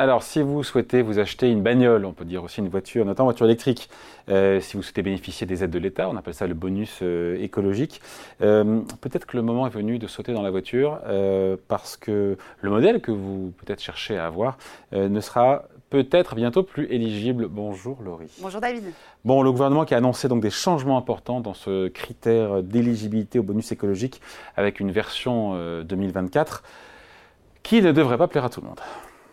Alors, si vous souhaitez vous acheter une bagnole, on peut dire aussi une voiture, notamment une voiture électrique, euh, si vous souhaitez bénéficier des aides de l'État, on appelle ça le bonus euh, écologique, euh, peut-être que le moment est venu de sauter dans la voiture parce que le modèle que vous peut-être cherchez à avoir ne sera peut-être bientôt plus éligible. Bonjour Laurie. Bonjour David. Bon, le gouvernement qui a annoncé donc des changements importants dans ce critère d'éligibilité au bonus écologique avec une version 2024 qui ne devrait pas plaire à tout le monde.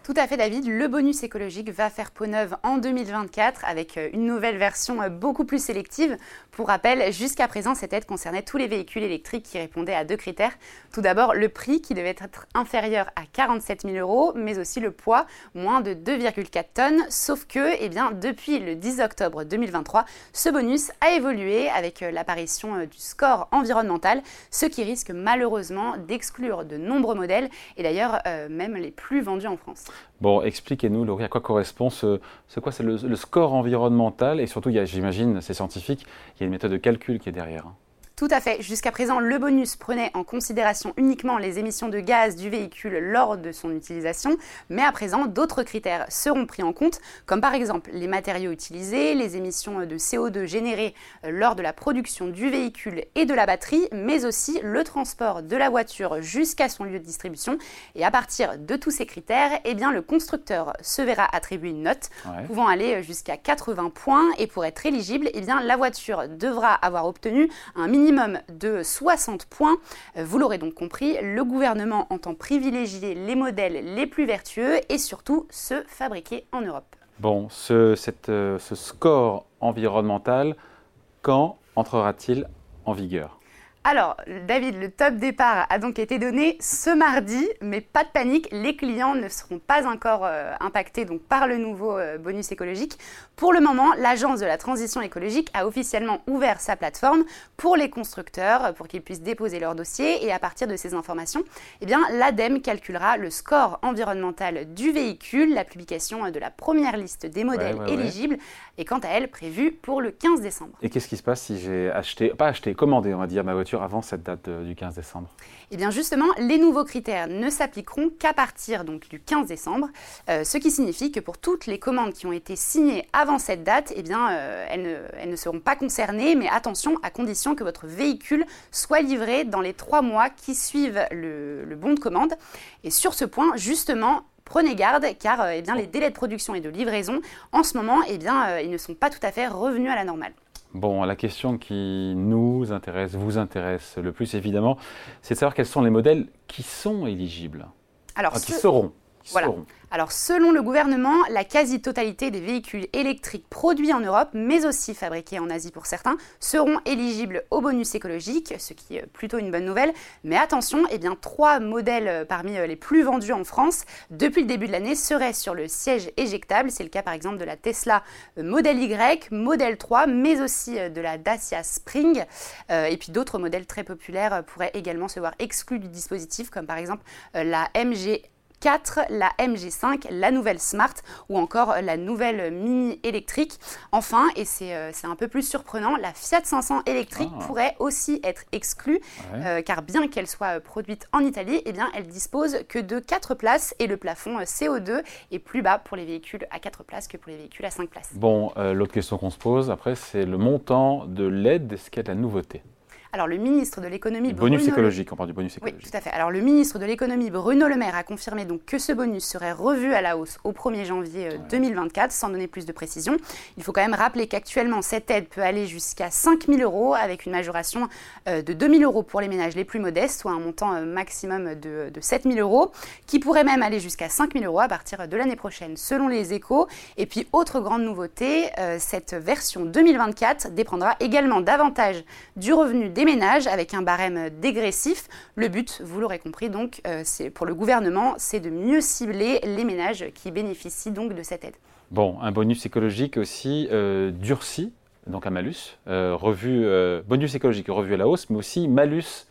Tout à fait David, le bonus écologique va faire peau neuve en 2024 avec euh, une nouvelle version euh, beaucoup plus sélective. Pour rappel, jusqu'à présent, cette aide concernait tous les véhicules électriques qui répondaient à deux critères. Tout d'abord, le prix qui devait être inférieur à 47 000 euros, mais aussi le poids, moins de 2,4 tonnes. Sauf que, eh bien, depuis le 10 octobre 2023, ce bonus a évolué avec euh, l'apparition du score environnemental, ce qui risque malheureusement d'exclure de nombreux modèles et d'ailleurs même les plus vendus en France. Bon, expliquez-nous, Laurie, à quoi correspond ce, quoi, c'est le, score environnemental et surtout, j'imagine, c'est scientifique, il y a une méthode de calcul qui est derrière. Hein. Tout à fait. Jusqu'à présent, le bonus prenait en considération uniquement les émissions de gaz du véhicule lors de son utilisation, mais à présent, d'autres critères seront pris en compte, comme par exemple les matériaux utilisés, les émissions de CO2 générées euh, lors de la production du véhicule et de la batterie, mais aussi le transport de la voiture jusqu'à son lieu de distribution. Et à partir de tous ces critères, eh bien, le constructeur se verra attribuer une note pouvant aller jusqu'à 80 points. Et pour être éligible, eh bien, la voiture devra avoir obtenu un minimum minimum de 60 points. Euh, vous l'aurez donc compris, le gouvernement entend privilégier les modèles les plus vertueux et surtout ceux fabriqués en Europe. Bon, euh, ce score environnemental, quand entrera-t-il en vigueur? Alors, David, le top départ a donc été donné ce mardi, mais pas de panique, les clients ne seront pas encore euh, impactés donc, par le nouveau euh, bonus écologique. Pour le moment, l'Agence de la transition écologique a officiellement ouvert sa plateforme pour les constructeurs, pour qu'ils puissent déposer leur dossier, et à partir de ces informations, eh bien, l'ADEME calculera le score environnemental du véhicule. La publication de la première liste des modèles éligibles est quant à elle prévue pour le 15 décembre. Et qu'est-ce qui se passe si j'ai acheté, pas acheté, commandé, on va dire, ma voiture avant cette date du 15 décembre Eh bien justement, les nouveaux critères ne s'appliqueront qu'à partir du 15 décembre, euh, ce qui signifie que pour toutes les commandes qui ont été signées avant cette date, eh bien, euh, elles, ne, seront pas concernées, mais attention, à condition que votre véhicule soit livré dans les trois mois qui suivent le, bon de commande. Et sur ce point, justement, prenez garde car euh, eh les délais de production et de livraison en ce moment eh bien, ils ne sont pas tout à fait revenus à la normale. Bon, la question qui nous intéresse, vous intéresse le plus évidemment, c'est de savoir quels sont les modèles qui sont éligibles. Alors, qui seront. Voilà. Alors selon le gouvernement, la quasi-totalité des véhicules électriques produits en Europe, mais aussi fabriqués en Asie pour certains, seront éligibles au bonus écologique, ce qui est plutôt une bonne nouvelle. Mais attention, eh bien, trois modèles euh, parmi euh, les plus vendus en France depuis le début de l'année seraient sur le siège éjectable. C'est le cas par exemple de la Tesla euh, Model Y, Model 3, mais aussi de la Dacia Spring. et puis d'autres modèles très populaires pourraient également se voir exclus du dispositif, comme par exemple la MG 4, la MG5, la nouvelle Smart ou encore la nouvelle Mini électrique. Enfin, et c'est euh, un peu plus surprenant, la Fiat 500 électrique ah. pourrait aussi être exclue euh, car bien qu'elle soit produite en Italie, eh bien, elle dispose que de 4 places et le plafond euh, CO2 est plus bas pour les véhicules à 4 places que pour les véhicules à 5 places. Bon, l'autre question qu'on se pose après, c'est le montant de l'aide. Est-ce qu'il y a de la nouveauté alors le ministre de l'économie bonus écologique, on parle du bonus écologique. Oui, tout à fait. Alors le ministre de l'économie Bruno Le Maire a confirmé donc que ce bonus serait revu à la hausse au 1er janvier 2024, euh, sans donner plus de précision. Il faut quand même rappeler qu'actuellement cette aide peut aller jusqu'à 5 000 euros avec une majoration euh, de 2 000 euros pour les ménages les plus modestes, soit un montant euh, maximum de, de 7 000 euros, qui pourrait même aller jusqu'à 5 000 euros à partir de l'année prochaine, selon les échos. Et puis autre grande nouveauté, cette version 2024 dépendra également davantage du revenu des ménages avec un barème dégressif. Le but, vous l'aurez compris, donc, euh, pour le gouvernement, c'est de mieux cibler les ménages qui bénéficient donc de cette aide. Bon, un bonus écologique aussi euh, durci, donc un malus, euh, revu, bonus écologique revu à la hausse, mais aussi malus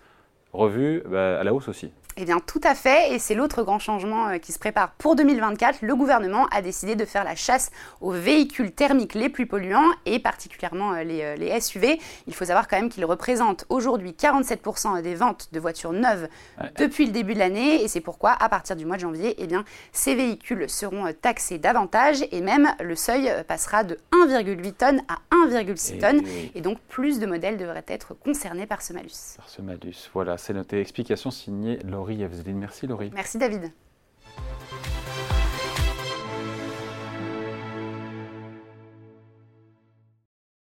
revu bah, à la hausse aussi. Eh bien, tout à fait, et c'est l'autre grand changement euh, qui se prépare pour 2024. Le gouvernement a décidé de faire la chasse aux véhicules thermiques les plus polluants, et particulièrement euh, les, SUV. Il faut savoir quand même qu'ils représentent aujourd'hui 47% des ventes de voitures neuves depuis le début de l'année, et c'est pourquoi, à partir du mois de janvier, eh bien, ces véhicules seront taxés davantage, et même le seuil passera de 1,8 tonnes à 1,6 tonnes, et donc plus de modèles devraient être concernés par ce malus. Par ce malus, voilà, c'est noté. Explication signée Merci Laurie. Merci David.